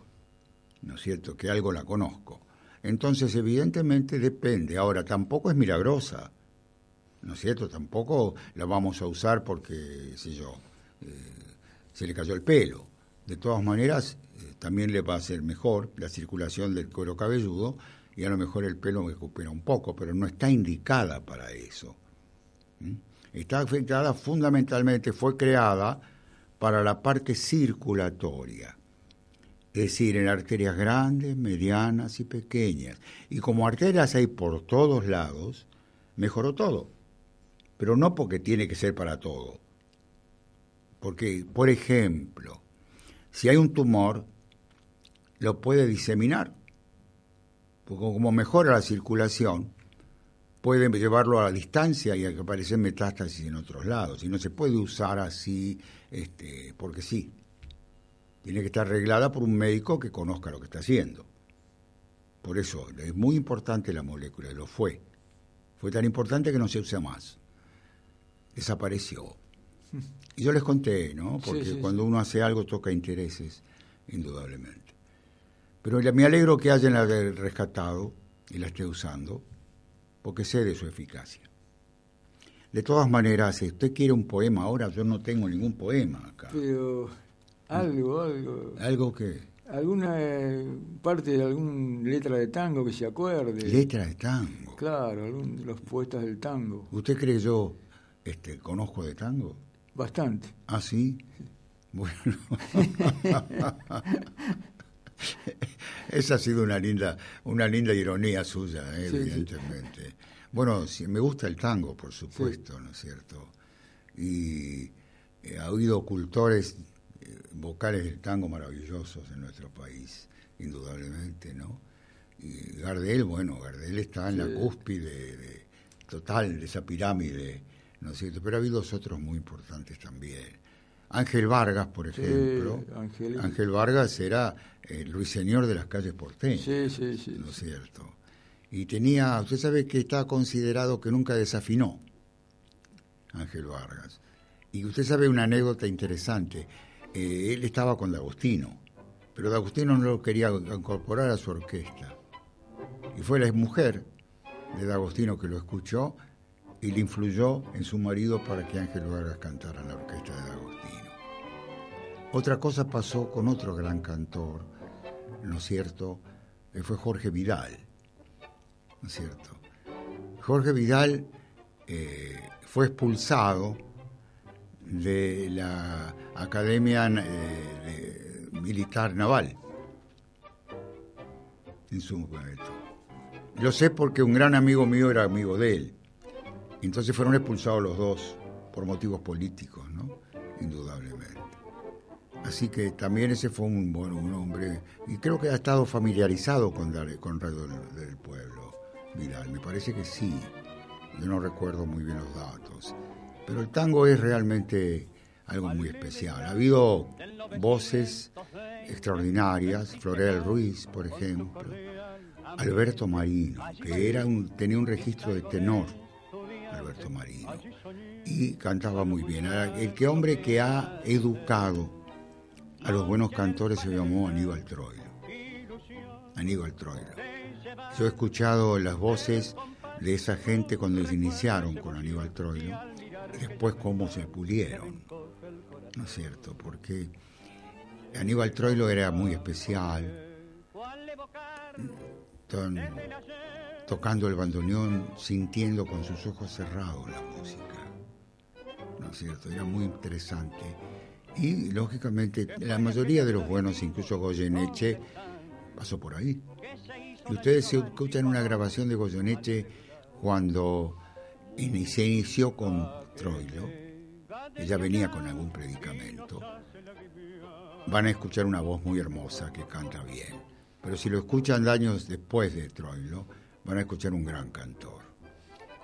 ¿No es cierto?, que algo la conozco. Entonces, evidentemente depende. Ahora, tampoco es milagrosa, ¿no es cierto? Tampoco la vamos a usar porque, sé yo, eh, se le cayó el pelo. De todas maneras, eh, también le va a hacer mejor la circulación del cuero cabelludo y a lo mejor el pelo recupera un poco, pero no está indicada para eso. Está afectada fundamentalmente, fue creada para la parte circulatoria es decir, en arterias grandes, medianas y pequeñas. Y como arterias hay por todos lados, mejoró todo. Pero no porque tiene que ser para todo. Porque, por ejemplo, si hay un tumor, lo puede diseminar. Porque como mejora la circulación, puede llevarlo a la distancia y a aparecen metástasis en otros lados. Y no se puede usar así, este, porque sí. Tiene que estar arreglada por un médico que conozca lo que está haciendo. Por eso es muy importante la molécula, lo fue. Fue tan importante que no se usa más. Desapareció. Y yo les conté, ¿no? Porque cuando uno hace algo toca intereses, indudablemente. Pero me alegro que hayan la rescatado y la esté usando porque sé de su eficacia. De todas maneras, si usted quiere un poema ahora, yo no tengo ningún poema acá. Pero algo, algo. ¿Algo qué? ¿Alguna eh, parte de alguna letra de tango que se acuerde? Letra de tango. Claro, algún de los poetas del tango. ¿Usted cree yo este, conozco de tango? Bastante. ¿Ah, sí? Bueno. Esa ha sido una linda, una linda ironía suya, eh, evidentemente. Bueno, sí, me gusta el tango, por supuesto, ¿no es cierto? Y ha habido cultores vocales del tango maravillosos en nuestro país, indudablemente, ¿no? Y Gardel, bueno, Gardel está en la cúspide de, total de esa pirámide, ¿no es cierto? Pero ha habido otros muy importantes también. Ángel Vargas, por ejemplo. Ángel Vargas era el ruiseñor de las calles porteñas. Sí, sí, sí. ¿No es cierto? Y tenía, usted sabe que está considerado que nunca desafinó Ángel Vargas. Y usted sabe una anécdota interesante. Eh, él estaba con D'Agostino, pero D'Agostino no lo quería incorporar a su orquesta. Y fue la mujer de D'Agostino que lo escuchó y le influyó en su marido para que Ángel Vargas cantara en la orquesta de D'Agostino. Otra cosa pasó con otro gran cantor, ¿no es cierto? Que fue Jorge Vidal, ¿no es cierto? Jorge Vidal eh, fue expulsado de la Academia eh, Militar Naval en su momento. Lo sé porque un gran amigo mío era amigo de él. Entonces fueron expulsados los dos por motivos políticos, ¿no? Indudablemente. Así que también ese fue un, bueno, un hombre, y creo que ha estado familiarizado con, con Radio del Pueblo, Vidal, me parece que sí, yo no recuerdo muy bien los datos, pero el tango es realmente algo muy especial. Ha habido voces extraordinarias, Florel Ruiz, por ejemplo, Alberto Marino, que era un, tenía un registro de tenor, Alberto Marino, y cantaba muy bien. El que hombre que ha educado a los buenos cantores se llamó Aníbal Troilo. Aníbal Troilo. Yo he escuchado las voces de esa gente cuando se iniciaron con Aníbal Troilo después cómo se pulieron. ¿No es cierto? Porque Aníbal Troilo era muy especial, tocando el bandoneón, sintiendo con sus ojos cerrados la música. ¿No es cierto? Era muy interesante y lógicamente la mayoría de los buenos, incluso Goyeneche, pasó por ahí. Y ustedes escuchan una grabación de Goyeneche cuando se inició con Troilo, ella venía con algún predicamento. Van a escuchar una voz muy hermosa que canta bien. Pero si lo escuchan años después de Troilo, van a escuchar un gran cantor.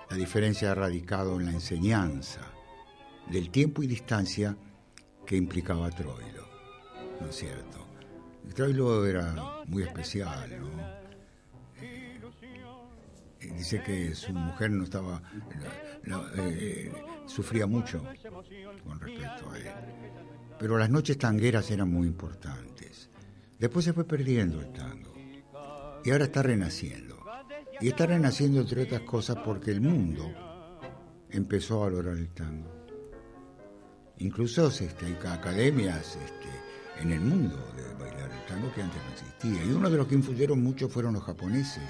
La diferencia ha radicado en la enseñanza del tiempo y distancia que implicaba Troilo, ¿no es cierto? Troilo era muy especial, ¿no? dice que su mujer no estaba, eh, sufría mucho con respecto a él. Pero las noches tangueras eran muy importantes. Después se fue perdiendo el tango y ahora está renaciendo. Y está renaciendo entre otras cosas porque el mundo empezó a valorar el tango. Incluso este, hay academias este, en el mundo de bailar el tango que antes no existía. Y uno de los que influyeron mucho fueron los japoneses,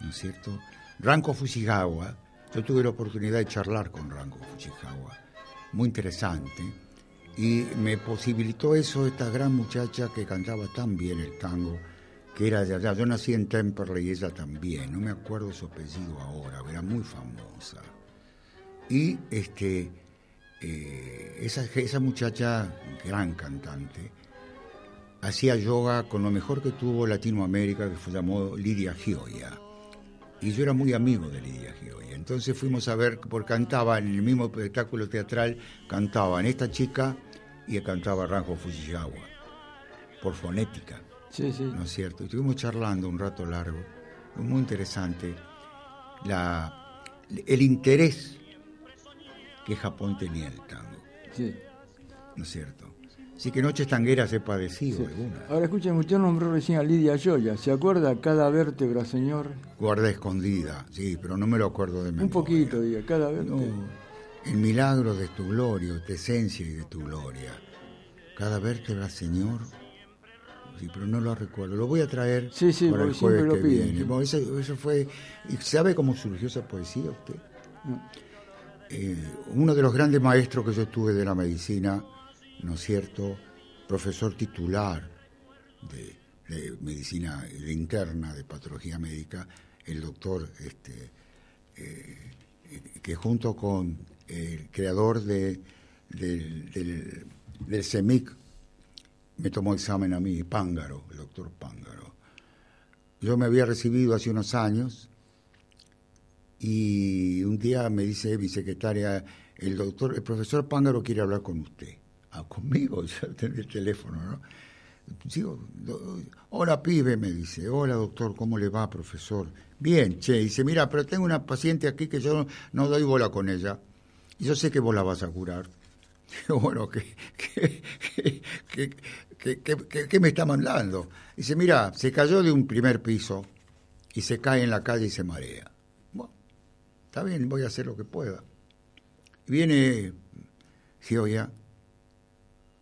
¿no es cierto? Ranko Fujigawa, yo tuve la oportunidad de charlar con Ranko Fujigawa, muy interesante, y me posibilitó eso esta gran muchacha que cantaba tan bien el tango, que era de allá. Yo nací en Temperley y ella también, no me acuerdo su apellido ahora, era muy famosa. Y este eh, esa, esa muchacha, gran cantante, hacía yoga con lo mejor que tuvo Latinoamérica, que se llamó Lidia Gioia. Y yo era muy amigo de Lidia Gioia. Entonces fuimos a ver, porque cantaba en el mismo espectáculo teatral, cantaban esta chica y cantaba Ranjo Fujisawa, por fonética. Sí, sí. ¿No es cierto? Estuvimos charlando un rato largo, muy interesante, la, el interés que Japón tenía en el tango. Sí. ¿No es cierto? Así que Noches Tangueras he padecido alguna. Ahora escuchen, usted nombró recién a Lidia Joya. ¿Se acuerda cada vértebra, señor? Guarda escondida, sí, pero no me lo acuerdo de memoria. Un poquito, diga, cada vértebra. el milagro de tu gloria, tu esencia y de tu gloria. Cada vértebra, señor. Sí, pero no lo recuerdo. Lo voy a traer sí, sí, para el jueves lo que piden, viene. Bueno, eso, eso, fue... ¿Y sabe cómo surgió esa poesía usted? Eh, uno de los grandes maestros que yo tuve de la medicina ¿no es cierto?, profesor titular de, medicina interna, de patología médica, el doctor, este, eh, que junto con el creador de, del, del, CEMIC me tomó examen a mí, Pángaro, el doctor Pángaro. Yo me había recibido hace unos años y un día me dice mi secretaria, el doctor, el profesor Pángaro quiere hablar con usted conmigo, ya el teléfono, ¿no? Digo, hola pibe, me dice, hola doctor, ¿cómo le va, profesor? Bien, che, dice, mira, pero tengo una paciente aquí que yo no, doy bola con ella, y yo sé que vos la vas a curar. Bueno, ¿qué, qué, me está mandando? Dice, mira, se cayó de un primer piso y se cae en la calle y se marea. Bueno, está bien, voy a hacer lo que pueda. Viene Gioia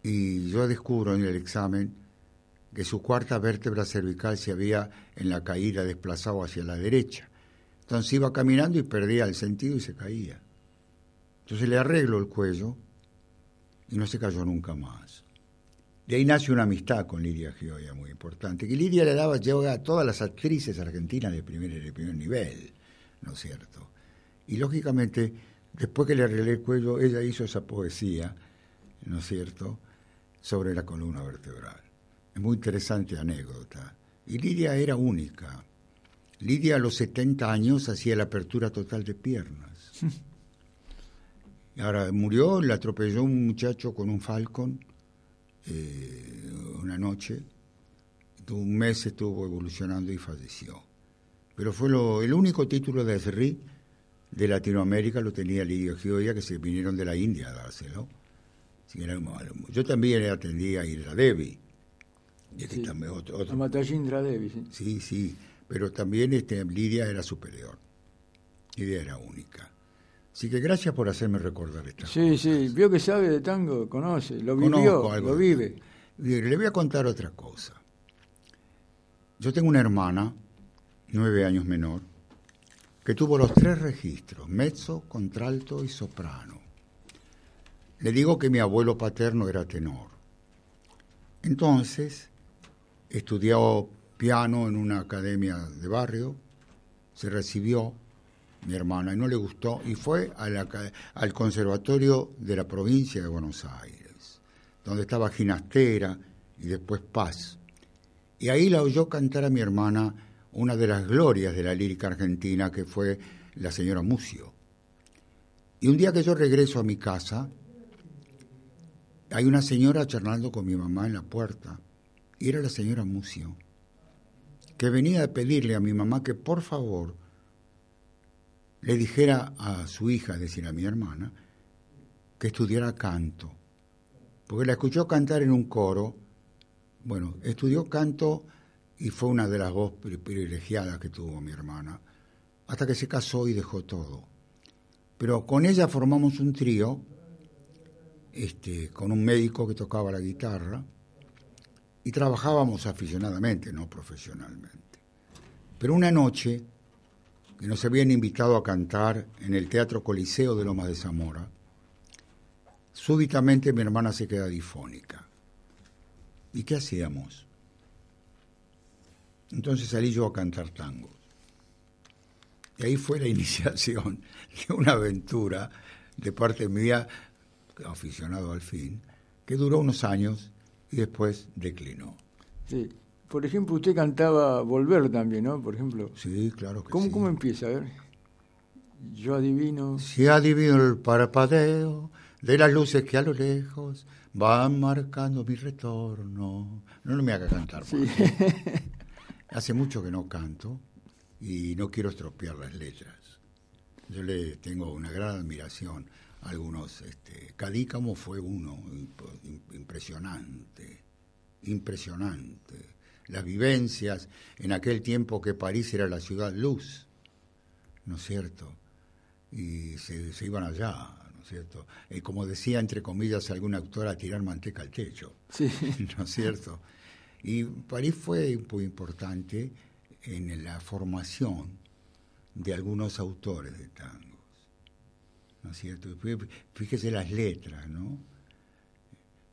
y yo descubro en el examen que su cuarta vértebra cervical se había en la caída desplazado hacia la derecha. Entonces iba caminando y perdía el sentido y se caía. Entonces le arreglo el cuello y no se cayó nunca más. De ahí nace una amistad con Lidia Gioia muy importante, que Lidia le daba yoga a todas las actrices argentinas de primer, de primer nivel, ¿no es cierto? Y lógicamente, después que le arreglé el cuello, ella hizo esa poesía, ¿no es cierto?, sobre la columna vertebral. Es muy interesante anécdota. Y Lidia era única. Lidia a los 70 años hacía la apertura total de piernas. Y ahora murió, la atropelló un muchacho con un Falcon eh, una noche. Un mes estuvo evolucionando y falleció. Pero fue lo, el único título de SRI de Latinoamérica lo tenía Lidia Gioia, que se vinieron de la India a dárselo yo también atendía a Indra Devi. Sí, también otro, A Devi, sí. Sí, sí, pero también este, Lidia era superior. Lidia era única. Así que gracias por hacerme recordar esta Sí, sí, vio que sabe de tango, conoce, lo vivió, lo vive. Le voy a contar otra cosa. Yo tengo una hermana, nueve años menor, que tuvo los tres registros, mezzo, contralto y soprano. Le digo que mi abuelo paterno era tenor. Entonces, estudió piano en una academia de barrio, se recibió mi hermana y no le gustó y fue al conservatorio de la provincia de Buenos Aires, donde estaba Ginastera y después Paz. Y ahí la oyó cantar a mi hermana una de las glorias de la lírica argentina que fue la señora Mucio. Y un día que yo regreso a mi casa, hay una señora charlando con mi mamá en la puerta, y era la señora Mucio, que venía a pedirle a mi mamá que por favor le dijera a su hija, es decir, a mi hermana, que estudiara canto, porque la escuchó cantar en un coro, bueno, estudió canto y fue una de las voces privilegiadas que tuvo mi hermana, hasta que se casó y dejó todo. Pero con ella formamos un trío este, con un médico que tocaba la guitarra y trabajábamos aficionadamente, no profesionalmente. Pero una noche que nos habían invitado a cantar en el Teatro Coliseo de Loma de Zamora, súbitamente mi hermana se queda difónica. ¿Y qué hacíamos? Entonces salí yo a cantar tango. Y ahí fue la iniciación de una aventura de parte mía aficionado al fin, que duró unos años y después declinó. Sí. por ejemplo, usted cantaba Volver también, ¿no? Por ejemplo. Sí, claro que ¿Cómo, sí. ¿Cómo empieza? A ver. Yo adivino. Si adivino el parpadeo de las luces que a lo lejos van marcando mi retorno. No, no me haga cantar. por favor. Hace mucho que no canto y no quiero estropear las letras. Yo le tengo una gran admiración algunos. Este, Cadícamo fue uno imp- impresionante, impresionante. Las vivencias en aquel tiempo que París era la ciudad luz, ¿no es cierto? Y se, se iban allá, ¿no es cierto? Eh, como decía, entre comillas, algún autor, a tirar manteca al techo, Sí. ¿no es cierto? Y París fue muy importante en la formación de algunos autores de tangos, ¿no es cierto? Fí- Fíjese las letras, ¿no?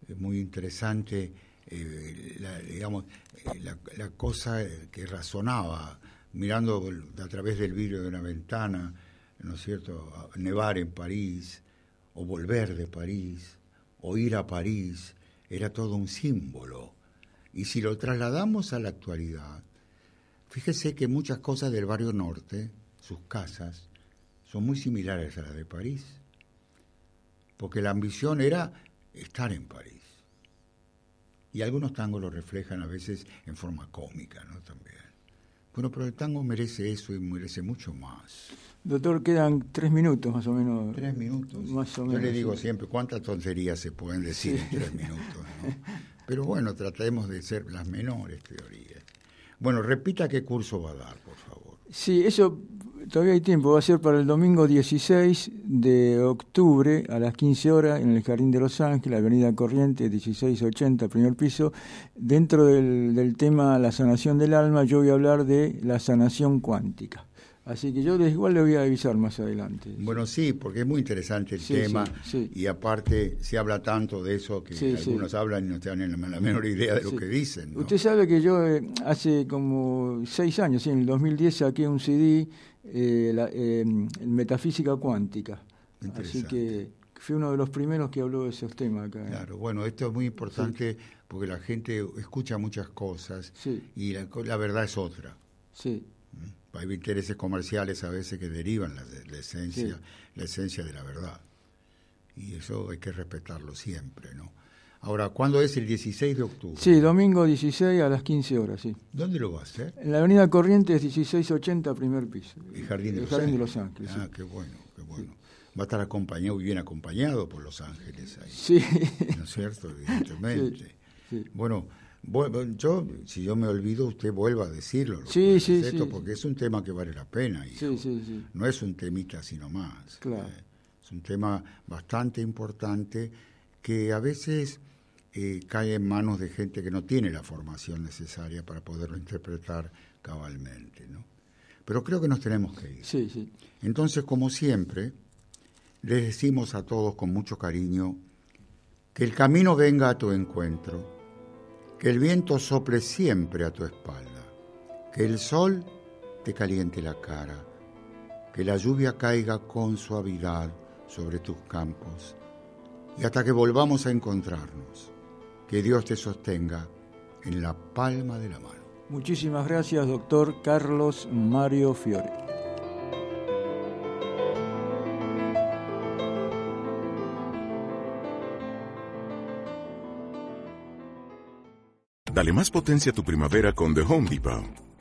Es muy interesante, eh, la, digamos, eh, la, cosa que razonaba, mirando a través del vidrio de una ventana, ¿no es cierto?, nevar en París, o volver de París, o ir a París, era todo un símbolo. Y si lo trasladamos a la actualidad, fíjese que muchas cosas del barrio norte, sus casas, son muy similares a las de París, porque la ambición era estar en París. Y algunos tangos lo reflejan a veces en forma cómica, ¿no? También. Bueno, pero el tango merece eso y merece mucho más. Doctor, quedan tres minutos más o menos. Tres minutos. Más o Yo menos. le digo sí. siempre, ¿cuántas tonterías se pueden decir en tres minutos? ¿no? Pero bueno, tratemos de ser las menores teorías. Bueno, repita qué curso va a dar, por favor. Sí, eso todavía hay tiempo. Va a ser para el domingo 16 de octubre a las 15 horas en el Jardín de Los Ángeles, Avenida Corriente, 1680, primer piso. Dentro del, del tema La sanación del alma, yo voy a hablar de la sanación cuántica. Así que yo igual le voy a avisar más adelante. Bueno, sí, porque es muy interesante el Sí, tema sí, sí. y aparte se habla tanto de eso que algunos hablan y no tienen la, menor idea de lo que dicen. ¿no? Usted sabe que yo eh, hace como seis años, en el 2010 saqué un CD, eh, la, eh, Metafísica Cuántica. Así que fui uno de los primeros que habló de esos temas acá. ¿eh? Claro, bueno, esto es muy importante porque la gente escucha muchas cosas Sí. y la, verdad es otra. Sí, Hay intereses comerciales a veces que derivan la, la esencia, Sí. la esencia de la verdad. Y eso hay que respetarlo siempre, ¿no? Ahora, ¿cuándo es el 16 de octubre? sí, domingo 16 a las 15 horas, sí. ¿Dónde lo va a hacer? En la avenida Corrientes 1680, primer piso. El Jardín de El Los Jardín de Ángeles. Los Ángeles, Ah, qué bueno, qué bueno. Va a estar acompañado, bien acompañado por Los Ángeles ahí. sí. ¿No es cierto? Evidentemente. Sí, sí. Bueno, yo, si yo me olvido, usted vuelva a decirlo. lo Sí, sí, sí. Porque es un tema que vale la pena. hijo. Sí, sí, sí. No es un temita sino más. Claro. Eh, es un tema bastante importante que a veces eh, cae en manos de gente que no tiene la formación necesaria para poderlo interpretar cabalmente. ¿no? Pero creo que nos tenemos que ir. Sí, sí. Entonces, como siempre, les decimos a todos con mucho cariño que el camino venga a tu encuentro, que el viento sople siempre a tu espalda, que el sol te caliente la cara, que la lluvia caiga con suavidad sobre tus campos, y hasta que volvamos a encontrarnos, que Dios te sostenga en la palma de la mano. Muchísimas gracias, doctor Carlos Mario Fiore. Dale más potencia a tu primavera con The Home Depot.